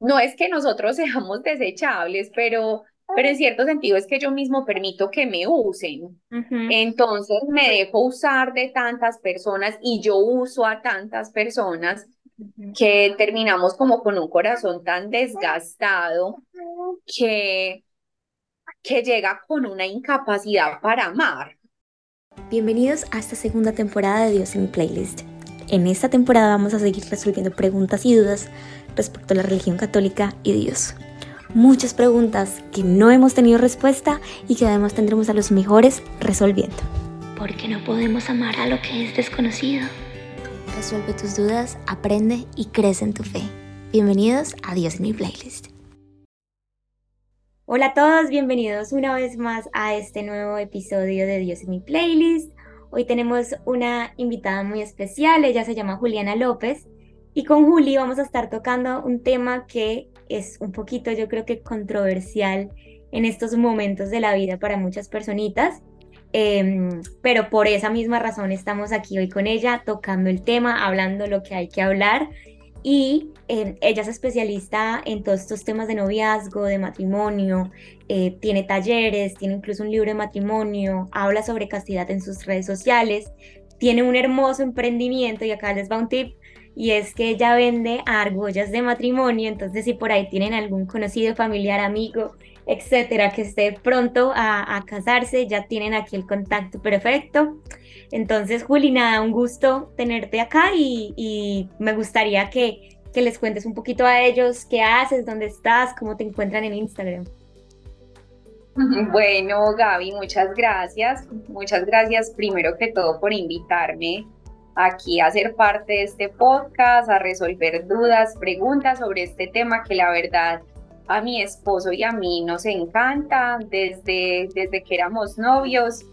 no es que nosotros seamos desechables, pero, pero en cierto sentido es que yo mismo permito que me usen. Entonces me dejo usar de tantas personas y yo uso a tantas personas que terminamos como con un corazón tan desgastado que, que llega con una incapacidad para amar. Bienvenidos a esta segunda temporada de Dios en mi playlist. En esta temporada vamos a seguir resolviendo preguntas y dudas respecto a la religión católica y Dios. Muchas preguntas que no hemos tenido respuesta y que además tendremos a los mejores resolviendo. Porque no podemos amar a lo que es desconocido. Resuelve tus dudas, aprende y crece en tu fe. Bienvenidos a Dios en mi playlist. Hola a todos, bienvenidos una vez más a este nuevo episodio de Dios en mi playlist. Hoy tenemos una invitada muy especial, ella se llama Juliana López y con Juli vamos a estar tocando un tema que es un poquito, yo creo que controversial en estos momentos de la vida para muchas personitas. Em, pero por esa misma razón estamos aquí hoy con ella tocando el tema, hablando lo que hay que hablar. Y em, ella es especialista en todos estos temas de noviazgo, de matrimonio, eh, tiene talleres, tiene incluso un libro de matrimonio, habla sobre castidad en sus redes sociales, tiene un hermoso emprendimiento y acá les va un tip y es que ella vende argollas de matrimonio, entonces si por ahí tienen algún conocido, familiar, amigo, etcétera, que esté pronto a, casarse, ya tienen aquí el contacto perfecto. Entonces, Juli, nada, un gusto tenerte acá y, me gustaría que, que les cuentes un poquito a ellos qué haces, dónde estás, cómo te encuentran en Instagram. Bueno, Gaby, muchas gracias. Muchas gracias primero que todo por invitarme aquí a ser parte de este podcast, a resolver dudas, preguntas sobre este tema que la verdad a mi esposo y a mí nos encanta desde, desde que éramos novios.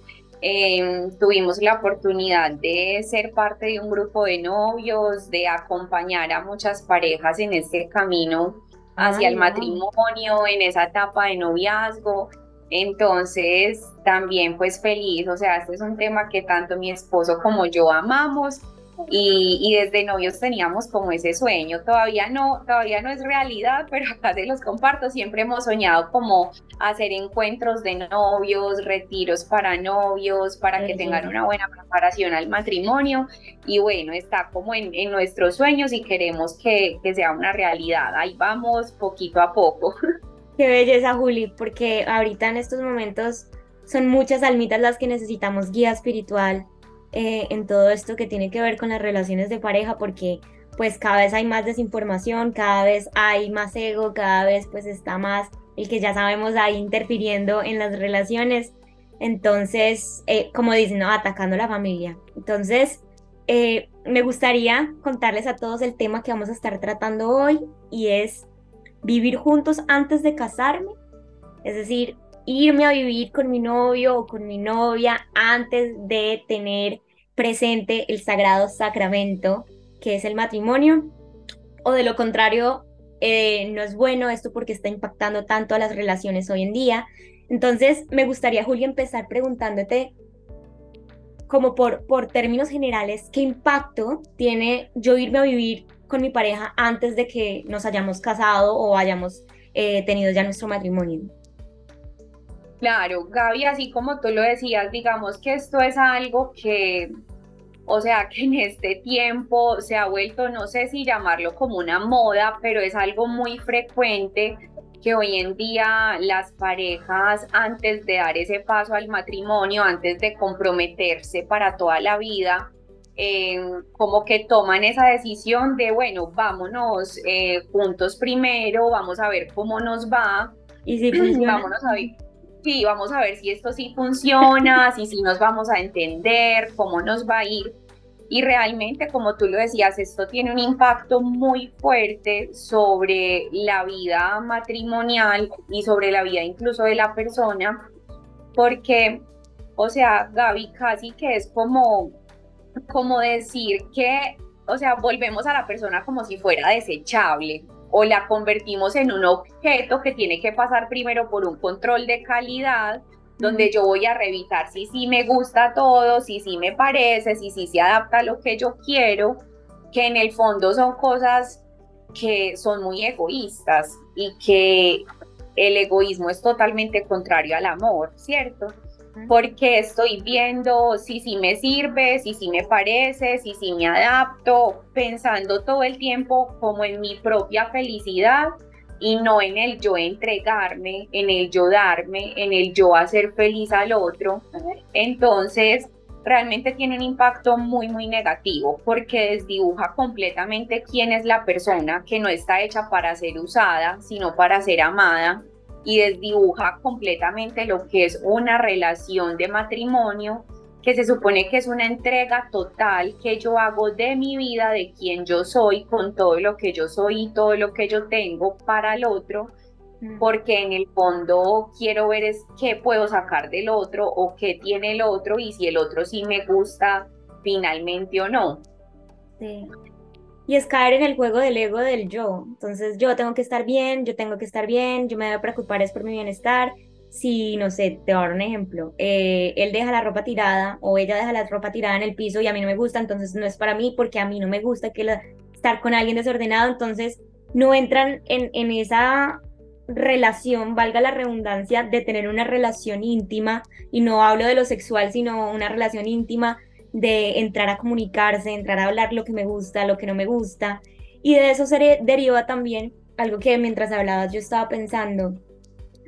Em, tuvimos la oportunidad de ser parte de un grupo de novios, de acompañar a muchas parejas en este camino hacia el matrimonio, en esa etapa de noviazgo. Entonces, también pues feliz, o sea, este es un tema que tanto mi esposo como yo amamos y, desde novios teníamos como ese sueño, todavía no, todavía no es realidad, pero acá se los comparto, siempre hemos soñado como hacer encuentros de novios, retiros para novios, para que tengan una buena preparación al matrimonio. Y bueno, está como en, nuestros sueños y queremos que, que sea una realidad, ahí vamos poquito a poco. Qué belleza, Juli, porque ahorita en estos momentos son muchas almitas las que necesitamos guía espiritual eh, en todo esto que tiene que ver con las relaciones de pareja, porque pues cada vez hay más desinformación, cada vez hay más ego, cada vez pues está más el que ya sabemos ahí interfiriendo en las relaciones. Entonces, eh, como dicen, ¿no? atacando la familia. Entonces, eh, me gustaría contarles a todos el tema que vamos a estar tratando hoy y es vivir juntos antes de casarme, es decir, irme a vivir con mi novio o con mi novia antes de tener presente el sagrado sacramento que es el matrimonio, o de lo contrario, eh, no es bueno esto porque está impactando tanto a las relaciones hoy en día. Entonces, me gustaría, Julia, empezar preguntándote, como por, por términos generales, ¿qué impacto tiene yo irme a vivir con mi pareja antes de que nos hayamos casado o hayamos eh, tenido ya nuestro matrimonio. Claro, Gaby, así como tú lo decías, digamos que esto es algo que, o sea, que en este tiempo se ha vuelto, no sé si llamarlo como una moda, pero es algo muy frecuente que hoy en día las parejas antes de dar ese paso al matrimonio, antes de comprometerse para toda la vida, como que toman esa decisión de, bueno, vámonos eh, juntos primero, vamos a ver cómo nos va. Y si funciona. Vámonos a ver. Sí, vamos a ver si esto sí funciona, si sí nos vamos a entender, cómo nos va a ir. Y realmente, como tú lo decías, esto tiene un impacto muy fuerte sobre la vida matrimonial y sobre la vida incluso de la persona, porque, o sea, Gaby, casi que es como como decir que, o sea, volvemos a la persona como si fuera desechable o la convertimos en un objeto que tiene que pasar primero por un control de calidad donde yo voy a revisar si sí me gusta todo, si sí me parece, si sí se adapta a lo que yo quiero, que en el fondo son cosas que son muy egoístas y que el egoísmo es totalmente contrario al amor, ¿cierto? Porque estoy viendo si sí me sirve, si sí me parece, si sí me adapto, pensando todo el tiempo como en mi propia felicidad y no en el yo entregarme, en el yo darme, en el yo hacer feliz al otro. Entonces, realmente tiene un impacto muy, muy negativo porque desdibuja completamente quién es la persona que no está hecha para ser usada, sino para ser amada y desdibuja completamente lo que es una relación de matrimonio que se supone que es una entrega total que yo hago de mi vida, de quien yo soy, con todo lo que yo soy y todo lo que yo tengo para el otro, mm. porque en el fondo quiero ver es qué puedo sacar del otro o qué tiene el otro y si el otro sí me gusta finalmente o no. Sí. Y es caer en el juego del ego del yo. Entonces yo tengo que estar bien, yo tengo que estar bien, yo me a preocupar es por mi bienestar, si, no sé, te voy a dar un ejemplo, eh, él deja la ropa tirada o ella deja la ropa tirada en el piso y a mí no me gusta, entonces no es para mí porque a mí no me gusta que estar con alguien desordenado, entonces no entran en, en esa relación, valga la redundancia, de tener una relación íntima, y no hablo de lo sexual, sino una relación íntima de entrar a comunicarse, entrar a hablar lo que me gusta, lo que no me gusta. Y de eso se deriva también algo que mientras hablabas yo estaba pensando,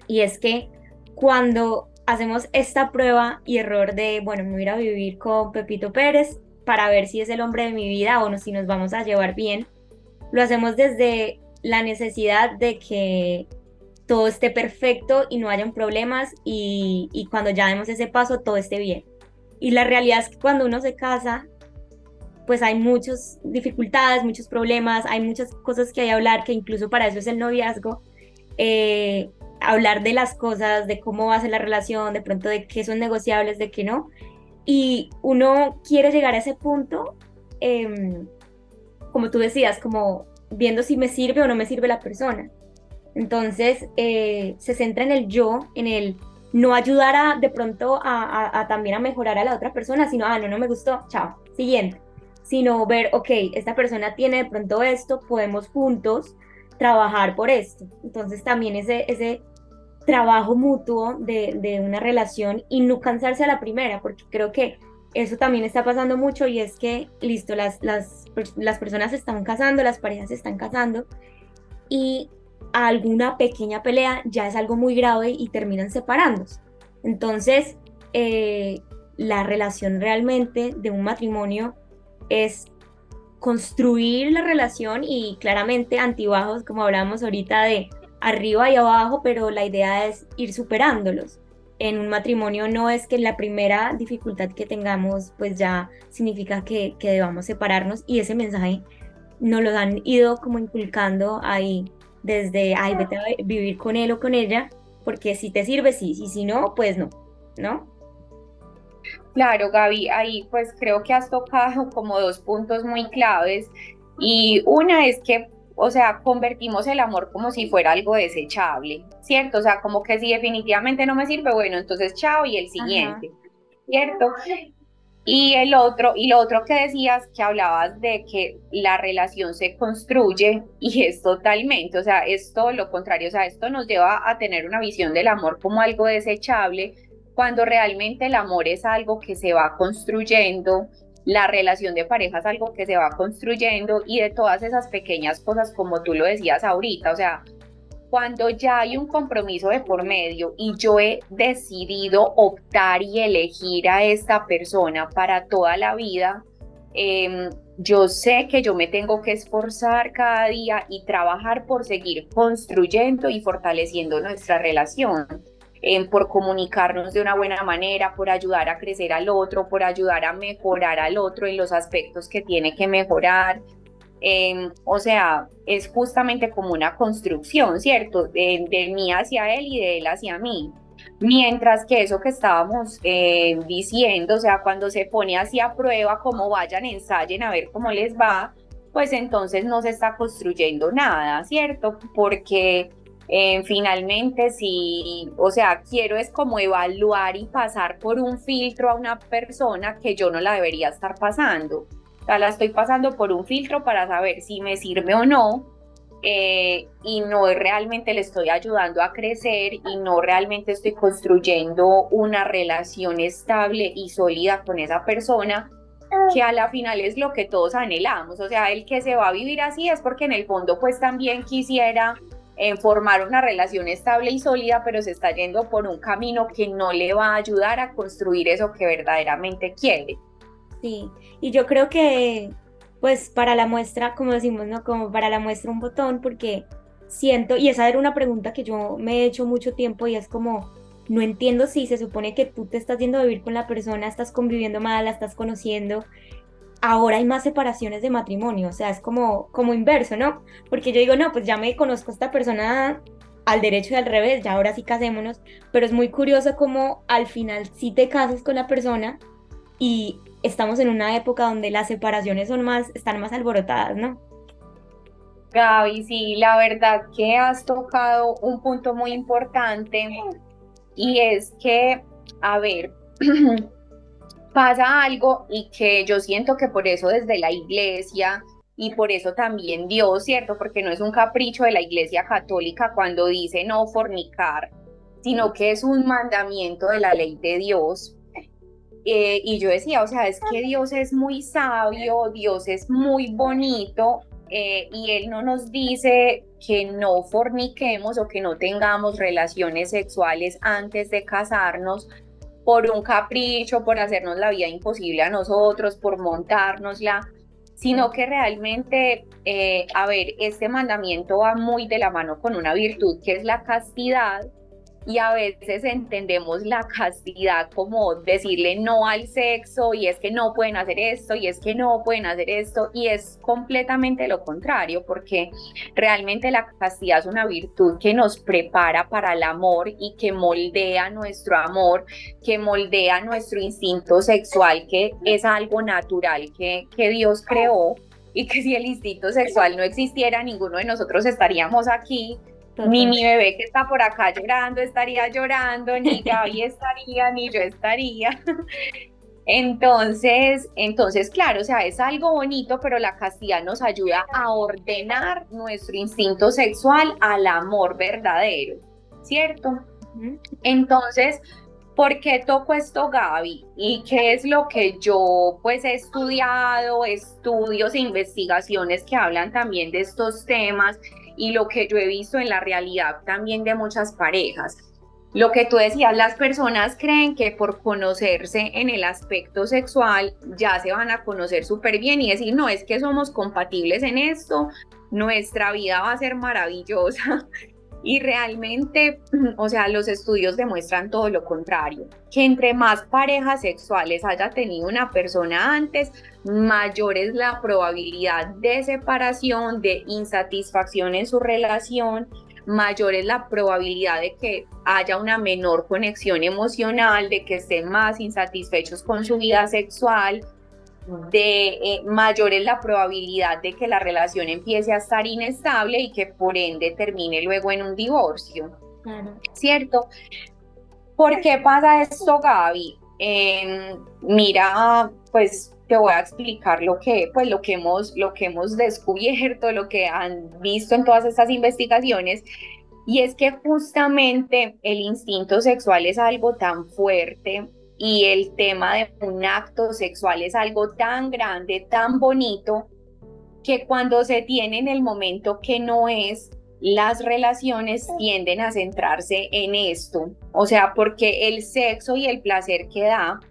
y es que cuando hacemos esta prueba y error de, bueno, me voy a ir a vivir con Pepito Pérez para ver si es el hombre de mi vida o no, si nos vamos a llevar bien, lo hacemos desde la necesidad de que todo esté perfecto y no hayan problemas y, y cuando ya demos ese paso todo esté bien. Y la realidad es que cuando uno se casa, pues hay muchas dificultades, muchos problemas, hay muchas cosas que hay que hablar, que incluso para eso es el noviazgo. Eh, hablar de las cosas, de cómo va a ser la relación, de pronto de qué son negociables, de qué no. Y uno quiere llegar a ese punto, em, como tú decías, como viendo si me sirve o no me sirve la persona. Entonces eh, se centra en el yo, en el no ayudar a de pronto a, también a mejorar a la otra persona, sino, ah, no, no me gustó, chao, siguiente. Sino ver, ok, esta persona tiene de pronto esto, podemos juntos trabajar por esto. Entonces también ese, ese trabajo mutuo de, una relación y no cansarse a la primera, porque creo que eso también está pasando mucho y es que, listo, las, las, las personas se están casando, las parejas se están casando y alguna pequeña pelea ya es algo muy grave y terminan separándose. Entonces, eh, la relación realmente de un matrimonio es construir la relación y claramente antibajos, como hablábamos ahorita de arriba y abajo, pero la idea es ir superándolos. En un matrimonio no es que la primera dificultad que tengamos pues ya significa que, que debamos separarnos y ese mensaje nos lo han ido como inculcando ahí desde, ay, vete a vivir con él o con ella, porque si te sirve, sí, y si no, pues no, ¿no? Claro, Gaby, ahí pues creo que has tocado como dos puntos muy claves y una es que o sea, convertimos el amor como si fuera algo desechable, ¿cierto? O sea, como que si definitivamente no me sirve, bueno, entonces chao y el siguiente, ¿cierto? Y el otro, y lo otro que decías, que hablabas de que la relación se construye y es totalmente, o sea, es todo lo contrario, o sea, esto nos lleva a tener una visión del amor como algo desechable, cuando realmente el amor es algo que se va construyendo la relación de pareja es algo que se va construyendo y de todas esas pequeñas cosas como tú lo decías ahorita, o sea, cuando ya hay un compromiso de por medio y yo he decidido optar y elegir a esta persona para toda la vida, em, yo sé que yo me tengo que esforzar cada día y trabajar por seguir construyendo y fortaleciendo nuestra relación por comunicarnos de una buena manera, por ayudar a crecer al otro, por ayudar a mejorar al otro en los aspectos que tiene que mejorar. Em, o sea, es justamente como una construcción, ¿cierto? De, mí hacia él y de él hacia mí. Mientras que eso que estábamos eh, diciendo, o sea, cuando se pone así a prueba, como vayan, ensayen a ver cómo les va, pues entonces no se está construyendo nada, ¿cierto? Porque eh, finalmente, si, o sea, quiero es como evaluar y pasar por un filtro a una persona que yo no la debería estar pasando. Sea, la estoy pasando por un filtro para saber si me sirve o no, eh, y no realmente le estoy ayudando a crecer y no realmente estoy construyendo una relación estable y sólida con esa persona, que a la final es lo que todos anhelamos. O sea, el que se va a vivir así es porque en el fondo pues también quisiera eh, formar una relación estable y sólida, pero se está yendo por un camino que no le va a ayudar a construir eso que verdaderamente quiere. Sí, y yo creo que pues para la muestra, como decimos, ¿no? Como para la muestra un botón, porque siento, y esa era una pregunta que yo me he hecho mucho tiempo y es como, no entiendo si se supone que tú te estás yendo a vivir con la persona, estás conviviendo mal, la estás conociendo. Ahora hay más separaciones de matrimonio, o sea, es como, como inverso, ¿no? Porque yo digo, no, pues ya me conozco a esta persona al derecho y al revés, ya ahora sí casémonos, pero es muy curioso como al final sí te casas con la persona y estamos en una época donde las separaciones son más, están más alborotadas, ¿no? Gaby, sí, la verdad que has tocado un punto muy importante y es que, a ver, pasa algo y que yo siento que por eso desde la iglesia y por eso también Dios, ¿cierto? Porque no es un capricho de la iglesia católica cuando dice no fornicar, sino que es un mandamiento de la ley de Dios. Eh, y yo decía, o sea, es que Dios es muy sabio, Dios es muy bonito eh, y Él no nos dice que no forniquemos o que no tengamos relaciones sexuales antes de casarnos por un capricho, por hacernos la vida imposible a nosotros, por montárnosla, sino que realmente, eh, a ver, este mandamiento va muy de la mano con una virtud que es la castidad y a veces entendemos la castidad como decirle no al sexo y es que no pueden hacer esto y es que no pueden hacer esto y es completamente lo contrario porque realmente la castidad es una virtud que nos prepara para el amor y que moldea nuestro amor, que moldea nuestro instinto sexual que es algo natural que, que Dios creó y que si el instinto sexual no existiera ninguno de nosotros estaríamos aquí ni mi bebé que está por acá llorando estaría llorando, ni Gaby estaría, ni yo estaría. Entonces, entonces, claro, o sea, es algo bonito, pero la castidad nos ayuda a ordenar nuestro instinto sexual al amor verdadero, ¿cierto? Entonces, ¿por qué toco esto, Gaby? ¿Y qué es lo que yo pues he estudiado, estudios e investigaciones que hablan también de estos temas y lo que yo he visto en la realidad también de muchas parejas. Lo que tú decías, las personas creen que por conocerse en el aspecto sexual ya se van a conocer súper bien y decir, no, es que somos compatibles en esto, nuestra vida va a ser maravillosa y realmente, o sea, los estudios demuestran todo lo contrario, que entre más parejas sexuales haya tenido una persona antes, mayor es la probabilidad de separación, de insatisfacción en su relación, mayor es la probabilidad de que haya una menor conexión emocional, de que estén más insatisfechos con su vida sexual, de eh, mayor es la probabilidad de que la relación empiece a estar inestable y que por ende termine luego en un divorcio. ¿Cierto? ¿Por qué pasa esto, Gaby? Em, mira, pues te voy a explicar lo que, pues, lo, que hemos, lo que hemos descubierto, lo que han visto en todas estas investigaciones, y es que justamente el instinto sexual es algo tan fuerte y el tema de un acto sexual es algo tan grande, tan bonito, que cuando se tiene en el momento que no es, las relaciones tienden a centrarse en esto. O sea, porque el sexo y el placer que da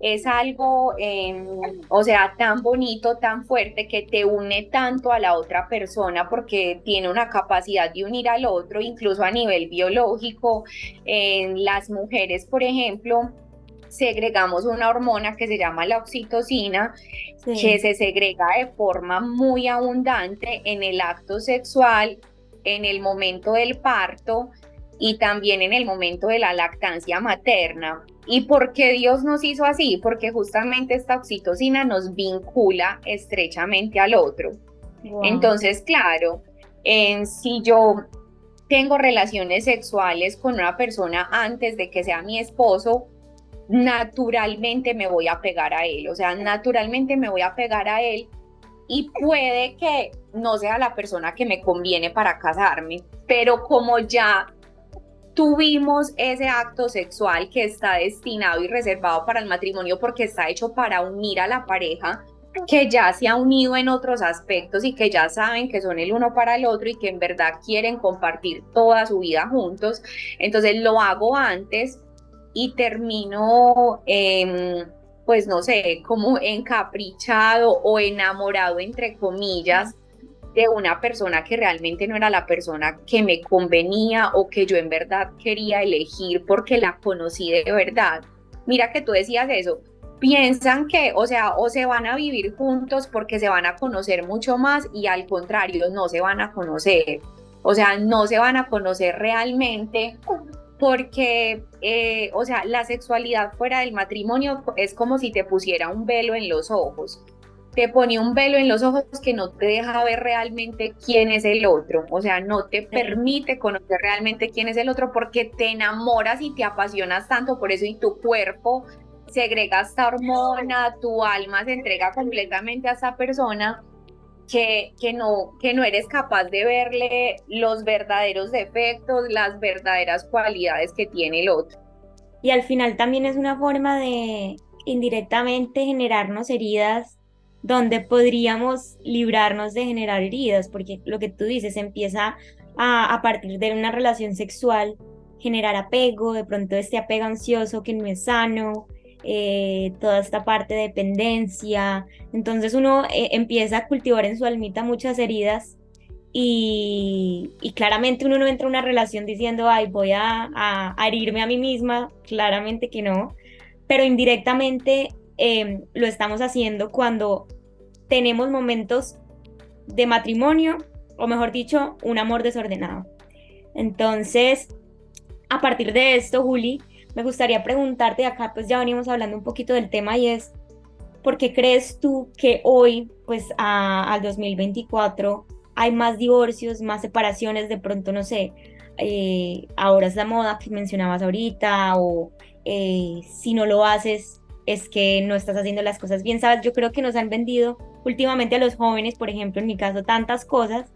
es algo, em, o sea, tan bonito, tan fuerte, que te une tanto a la otra persona porque tiene una capacidad de unir al otro, incluso a nivel biológico. En las mujeres, por ejemplo, segregamos una hormona que se llama la oxitocina, que se segrega de forma muy abundante en el acto sexual, en el momento del parto y también en el momento de la lactancia materna. ¿Y por qué Dios nos hizo así? Porque justamente esta oxitocina nos vincula estrechamente al otro. Entonces, claro, en, si yo tengo relaciones sexuales con una persona antes de que sea mi esposo, naturalmente me voy a pegar a él, o sea, naturalmente me voy a pegar a él y puede que no sea la persona que me conviene para casarme, pero como ya tuvimos ese acto sexual que está destinado y reservado para el matrimonio porque está hecho para unir a la pareja, que ya se ha unido en otros aspectos y que ya saben que son el uno para el otro y que en verdad quieren compartir toda su vida juntos. Entonces lo hago antes y termino, pues no sé, como encaprichado o enamorado, entre comillas, de una persona que realmente no era la persona que me convenía o que yo en verdad quería elegir porque la conocí de verdad. Mira que tú decías eso, piensan que, o sea, o se van a vivir juntos porque se van a conocer mucho más y al contrario, no se van a conocer. O sea, no se van a conocer realmente porque, eh, o sea, la sexualidad fuera del matrimonio es como si te pusiera un velo en los ojos. Te pone un velo en los ojos que no te deja ver realmente quién es el otro, o sea, no te permite conocer realmente quién es el otro porque te enamoras y te apasionas tanto por eso y tu cuerpo segrega esta hormona, tu alma se entrega completamente a esa persona que, no, que no eres capaz de verle los verdaderos defectos, las verdaderas cualidades que tiene el otro. Y al final también es una forma de indirectamente generarnos heridas donde podríamos librarnos de generar heridas, porque lo que tú dices empieza a partir de una relación sexual, generar apego, de pronto este apego ansioso que no es sano, eh, toda esta parte de dependencia. Entonces uno eh, empieza a cultivar en su almita muchas heridas y, y, claramente uno no entra en una relación diciendo, ay, voy a, a, herirme a mí misma, claramente que no, pero indirectamente Em, lo estamos haciendo cuando tenemos momentos de matrimonio, o mejor dicho, un amor desordenado. Entonces, a partir de esto, Juli, me gustaría preguntarte, acá pues ya venimos hablando un poquito del tema y es, ¿por qué crees tú que hoy, pues al 2024, hay más divorcios, más separaciones, de pronto, no sé, eh, ahora es la moda que mencionabas ahorita, o eh, si no lo haces, es que no estás haciendo las cosas bien. Sabes, yo creo que nos han vendido últimamente a los jóvenes, por ejemplo, en mi caso, tantas cosas,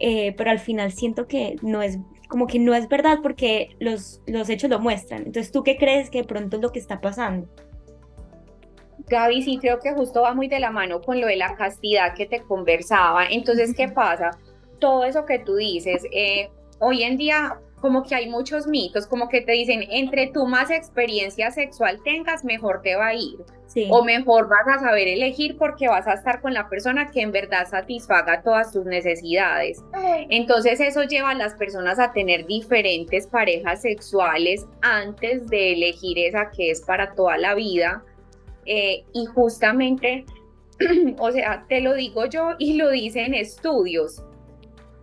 eh, pero al final siento que no es como que no es verdad porque los, los hechos lo muestran. Entonces, ¿tú qué crees que de pronto es lo que está pasando? Gaby, sí creo que justo va muy de la mano con lo de la castidad que te conversaba. Entonces, ¿qué pasa? Todo eso que tú dices, eh, hoy en día como que hay muchos mitos, como que te dicen, entre tú más experiencia sexual tengas, mejor te va a ir. O mejor vas a saber elegir porque vas a estar con la persona que en verdad satisfaga todas tus necesidades. Entonces eso lleva a las personas a tener diferentes parejas sexuales antes de elegir esa que es para toda la vida. Eh, y justamente, o sea, te lo digo yo y lo dicen estudios,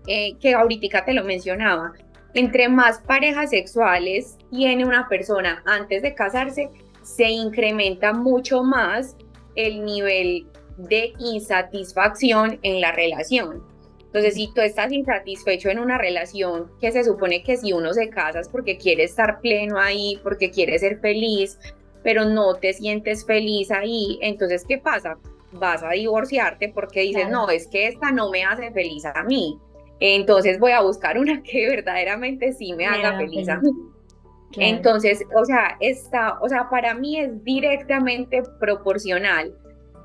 eh, que ahorita te lo mencionaba entre más parejas sexuales tiene una persona antes de casarse, se incrementa mucho más el nivel de insatisfacción en la relación. Entonces, si tú estás insatisfecho en una relación que se supone que si uno se casa es porque quiere estar pleno ahí, porque quiere ser feliz, pero no te sientes feliz ahí, entonces, ¿qué pasa? Vas a divorciarte porque dices, no, es que esta no me hace feliz a mí. Entonces voy a buscar una que verdaderamente sí me haga feliz a mí. Entonces, o sea, está, o sea, para mí es directamente proporcional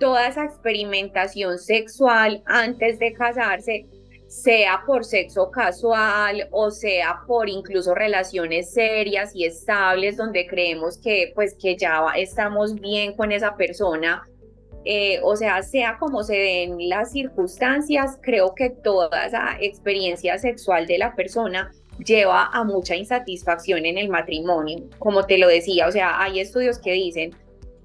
toda esa experimentación sexual antes de casarse, sea por sexo casual o sea por incluso relaciones serias y estables donde creemos que pues que ya estamos bien con esa persona. Eh, o sea, sea como se den las circunstancias, creo que toda esa experiencia sexual de la persona lleva a mucha insatisfacción en el matrimonio. Como te lo decía, o sea, hay estudios que dicen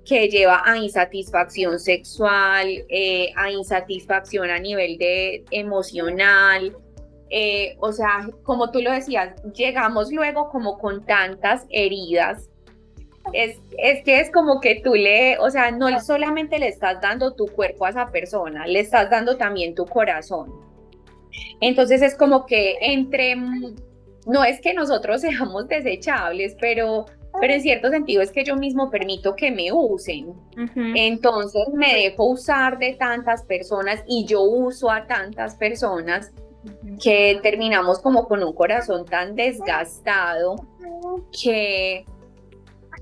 que lleva a insatisfacción sexual, eh, a insatisfacción a nivel de emocional. Eh, o sea, como tú lo decías, llegamos luego como con tantas heridas es, es que es como que tú le, o sea, no solamente le estás dando tu cuerpo a esa persona, le estás dando también tu corazón. Entonces es como que entre, no es que nosotros seamos desechables, pero pero en cierto sentido es que yo mismo permito que me usen. Entonces me dejo usar de tantas personas y yo uso a tantas personas que terminamos como con un corazón tan desgastado que,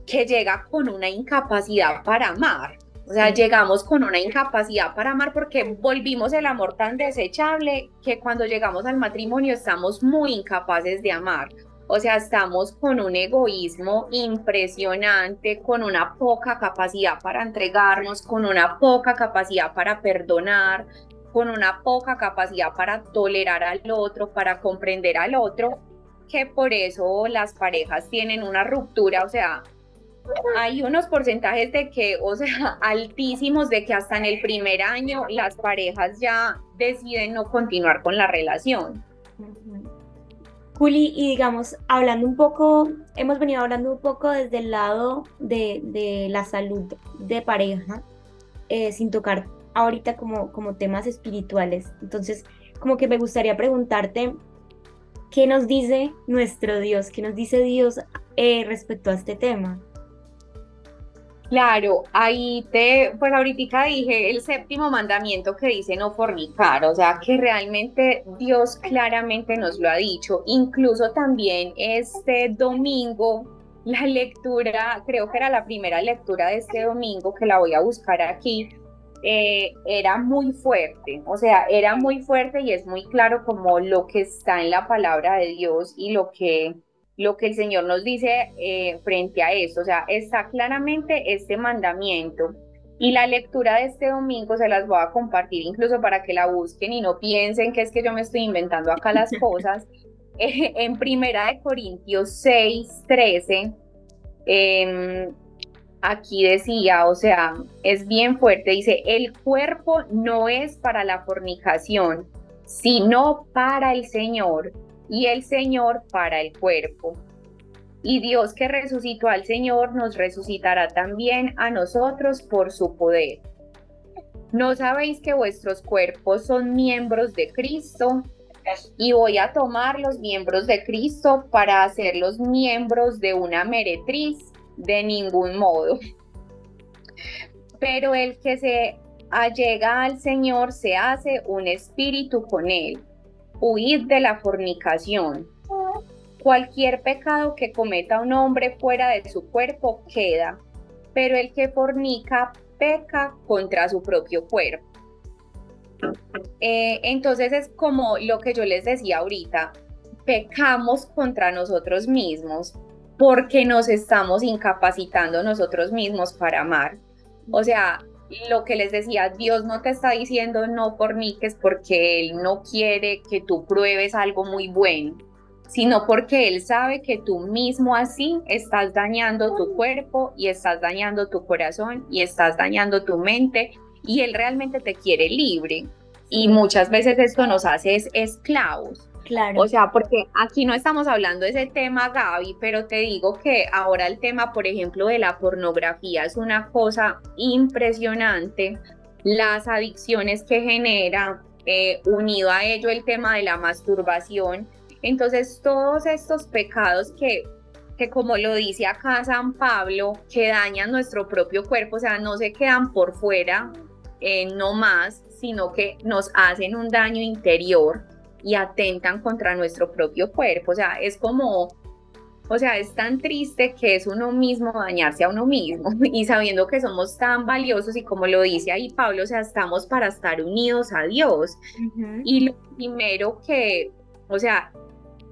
que llega con una incapacidad para amar. O sea, llegamos con una incapacidad para amar porque volvimos el amor tan desechable que cuando llegamos al matrimonio estamos muy incapaces de amar. O sea, estamos con un egoísmo impresionante, con una poca capacidad para entregarnos, con una poca capacidad para perdonar, con una poca capacidad para tolerar al otro, para comprender al otro, que por eso las parejas tienen una ruptura, o sea, hay unos porcentajes de que, o sea, altísimos de que hasta en el primer año las parejas ya deciden no continuar con la relación. Juli, y digamos, hablando un poco, hemos venido hablando un poco desde el lado de, la salud de pareja, eh, sin tocar ahorita como, como temas espirituales. Entonces, como que me gustaría preguntarte, ¿qué nos dice nuestro Dios? ¿Qué nos dice Dios eh, respecto a este tema? Claro, ahí te, pues ahorita dije el séptimo mandamiento que dice no fornicar, o sea que realmente Dios claramente nos lo ha dicho, incluso también este domingo, la lectura, creo que era la primera lectura de este domingo que la voy a buscar aquí, eh, era muy fuerte, o sea, era muy fuerte y es muy claro como lo que está en la palabra de Dios y lo que lo que el Señor nos dice eh, frente a esto. O sea, está claramente este mandamiento. Y la lectura de este domingo se las voy a compartir incluso para que la busquen y no piensen que es que yo me estoy inventando acá las cosas. Eh, en Primera de Corintios 6, 13, em, aquí decía, o sea, es bien fuerte, dice, el cuerpo no es para la fornicación, sino para el Señor y el Señor para el cuerpo. Y Dios que resucitó al Señor nos resucitará también a nosotros por su poder. ¿No sabéis que vuestros cuerpos son miembros de Cristo? Y voy a tomar los miembros de Cristo para hacerlos miembros de una meretriz. De ningún modo. Pero el que se allega al Señor se hace un espíritu con él huid de la fornicación. Cualquier pecado que cometa un hombre fuera de su cuerpo queda, pero el que fornica peca contra su propio cuerpo. Eh, entonces es como lo que yo les decía ahorita, pecamos contra nosotros mismos porque nos estamos incapacitando nosotros mismos para amar. O sea, lo que les decía, Dios no te está diciendo no forniques porque Él no quiere que tú pruebes algo muy bueno, sino porque Él sabe que tú mismo así estás dañando tu cuerpo y estás dañando tu corazón y estás dañando tu mente y Él realmente te quiere libre. Y muchas veces esto nos hace esclavos. Claro. O sea, porque aquí no estamos hablando de ese tema, Gaby, pero te digo que ahora el tema, por ejemplo, de la pornografía es una cosa impresionante. Las adicciones que genera, eh, unido a ello el tema de la masturbación. Entonces, todos estos pecados que, que, como lo dice acá San Pablo, que dañan nuestro propio cuerpo, o sea, no se quedan por fuera, eh, no más, sino que nos hacen un daño interior y atentan contra nuestro propio cuerpo. O sea, es como, o sea, es tan triste que es uno mismo dañarse a uno mismo y sabiendo que somos tan valiosos y como lo dice ahí Pablo, o sea, estamos para estar unidos a Dios. Y lo primero que, o sea,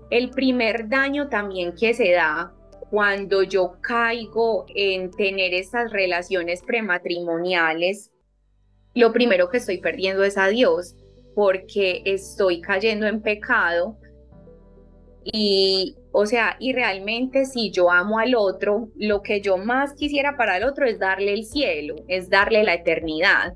el primer daño también que se da cuando yo caigo en tener estas relaciones prematrimoniales, lo primero que estoy perdiendo es a Dios porque estoy cayendo en pecado y, o sea, y realmente si yo amo al otro, lo que yo más quisiera para el otro es darle el cielo, es darle la eternidad.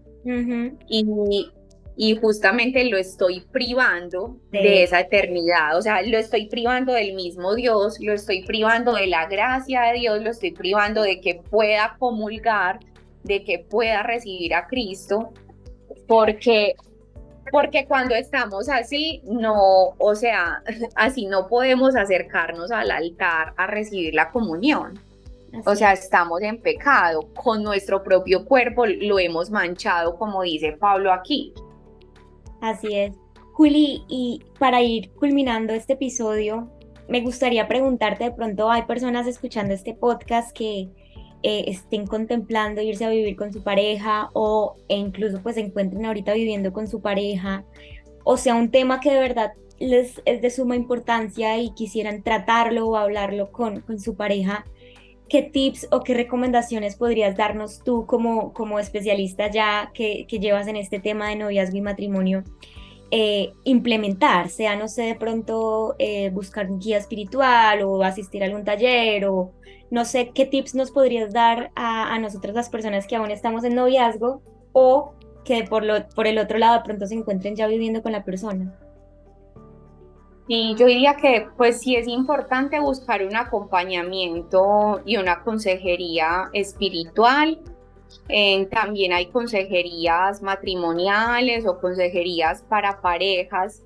y, y, justamente lo estoy privando de esa eternidad, o sea, lo estoy privando del mismo Dios, lo estoy privando de la gracia de Dios, lo estoy privando de que pueda comulgar, de que pueda recibir a Cristo, porque porque cuando estamos así, no, o sea, así no podemos acercarnos al altar a recibir la comunión. o sea, estamos en pecado, con nuestro propio cuerpo lo hemos manchado, como dice Pablo aquí. Así es. Juli, y para ir culminando este episodio, me gustaría preguntarte, de pronto hay personas escuchando este podcast que eh, estén contemplando irse a vivir con su pareja o e incluso pues se encuentren ahorita viviendo con su pareja, o sea, un tema que de verdad les es de suma importancia y quisieran tratarlo o hablarlo con, con su pareja, ¿qué tips o qué recomendaciones podrías darnos tú como, como especialista ya que, que llevas en este tema de noviazgo y matrimonio? Eh, implementar, sea, no sé, de pronto eh, buscar un guía espiritual o asistir a algún taller o no sé, qué tips nos podrías dar a, a nosotros las personas que aún estamos en noviazgo o que por, lo, por el otro lado de pronto se encuentren ya viviendo con la persona. Y yo diría que pues sí es importante buscar un acompañamiento y una consejería espiritual. También hay consejerías matrimoniales o consejerías para parejas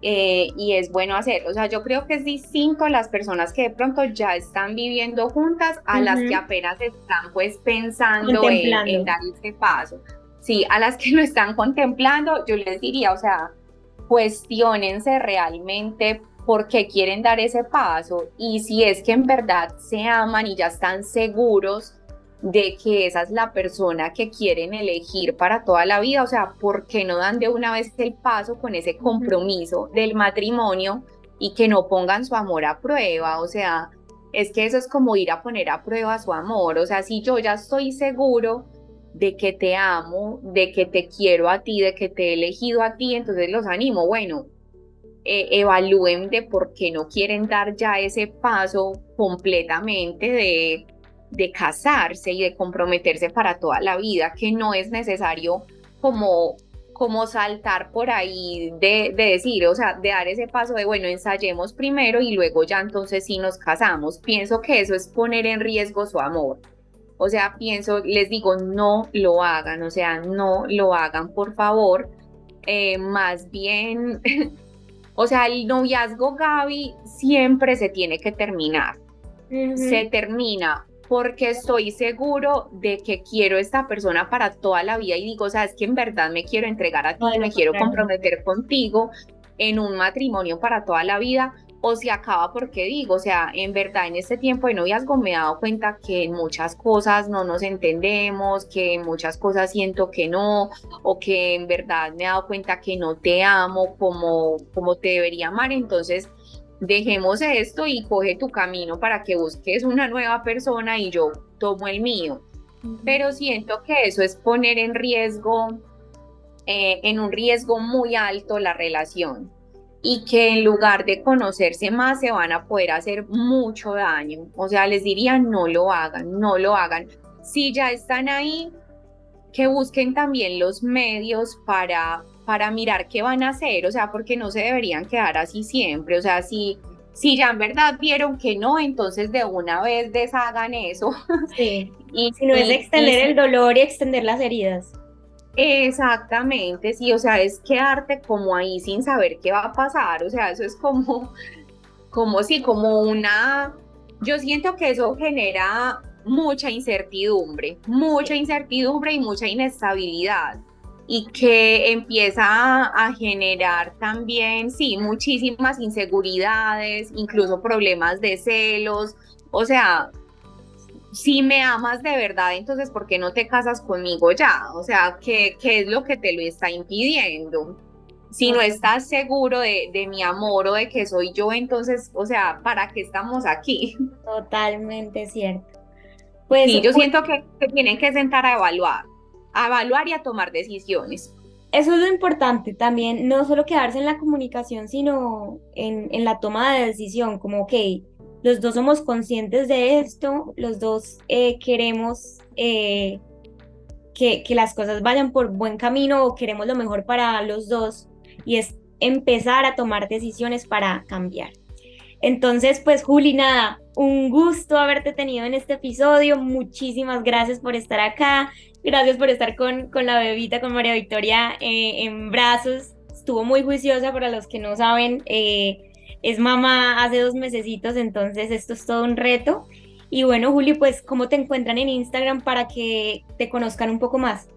eh, y es bueno hacer. O sea, yo creo que es distinto las personas que de pronto ya están viviendo juntas a las que apenas están pues pensando en, en, dar este paso. Sí, a las que lo están contemplando, yo les diría, o sea, cuestionense realmente por qué quieren dar ese paso y si es que en verdad se aman y ya están seguros de que esa es la persona que quieren elegir para toda la vida, o sea, ¿por qué no dan de una vez el paso con ese compromiso del matrimonio y que no pongan su amor a prueba? O sea, es que eso es como ir a poner a prueba su amor, o sea, si yo ya estoy seguro de que te amo, de que te quiero a ti, de que te he elegido a ti, entonces los animo, bueno, eh, evalúen de por qué no quieren dar ya ese paso completamente de, de casarse y de comprometerse para toda la vida, que no es necesario como como saltar por ahí de, de, decir, o sea, de dar ese paso de, bueno, ensayemos primero y luego ya entonces sí nos casamos. Pienso que eso es poner en riesgo su amor. O sea, pienso, les digo, no lo hagan, o sea, no lo hagan, por favor. Eh, más bien, o sea, el noviazgo Gaby siempre se tiene que terminar. Se termina porque estoy seguro de que quiero esta persona para toda la vida y digo, o sea, es que en verdad me quiero entregar a ti, me quiero comprometer contigo en un matrimonio para toda la vida o se acaba porque digo, o sea, en verdad en este tiempo de noviazgo me he dado cuenta que en muchas cosas no nos entendemos, que en muchas cosas siento que no, o que en verdad me he dado cuenta que no te amo como, como te debería amar, entonces dejemos esto y coge tu camino para que busques una nueva persona y yo tomo el mío. Pero siento que eso es poner en riesgo, eh, en un riesgo muy alto la relación y que en lugar de conocerse más se van a poder hacer mucho daño. O sea, les diría, no lo hagan, no lo hagan. Si ya están ahí, que busquen también los medios para, para mirar qué van a hacer, o sea, porque no se deberían quedar así siempre. O sea, si, si ya en verdad vieron que no, entonces de una vez deshagan eso. Sí. y, si no es extender el dolor y extender las heridas. Exactamente, sí, o sea, es quedarte como ahí sin saber qué va a pasar, o sea, eso es como, como si, como una, yo siento que eso genera mucha incertidumbre, mucha incertidumbre y mucha inestabilidad y que empieza a generar también, sí, muchísimas inseguridades, incluso problemas de celos, o sea, si me amas de verdad, entonces ¿por qué no te casas conmigo ya? O sea, ¿qué, qué es lo que te lo está impidiendo? Si no estás seguro de, de, mi amor o de que soy yo, entonces, o sea, ¿para qué estamos aquí? Totalmente cierto. Pues, sí, yo siento que se tienen que sentar a evaluar, a evaluar y a tomar decisiones. Eso es lo importante también, no solo quedarse en la comunicación, sino en, en la toma de decisión, como, ok, los dos somos conscientes de esto, los dos eh, queremos eh, que, que, las cosas vayan por buen camino o queremos lo mejor para los dos y es empezar a tomar decisiones para cambiar. Entonces, pues Juli, nada, un gusto haberte tenido en este episodio, muchísimas gracias por estar acá, gracias por estar con, con la bebita, con María Victoria eh, en brazos, estuvo muy juiciosa para los que no saben es mamá hace dos mesecitos, entonces esto es todo un reto. Y bueno, Juli, pues, ¿cómo te encuentran en Instagram para que te conozcan un poco más?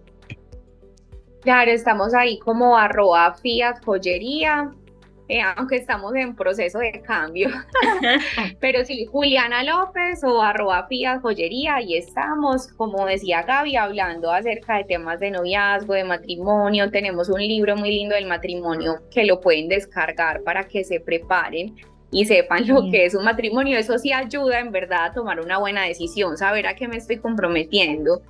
Claro, estamos ahí como arroba Fiat Joyería, eh, aunque estamos en proceso de cambio. Pero sí, Juliana López o arroba Fiat Joyería, ahí estamos, como decía Gaby, hablando acerca de temas de noviazgo, de matrimonio. Tenemos un libro muy lindo del matrimonio que lo pueden descargar para que se preparen y sepan lo que es un matrimonio. Eso sí ayuda en verdad a tomar una buena decisión, saber a qué me estoy comprometiendo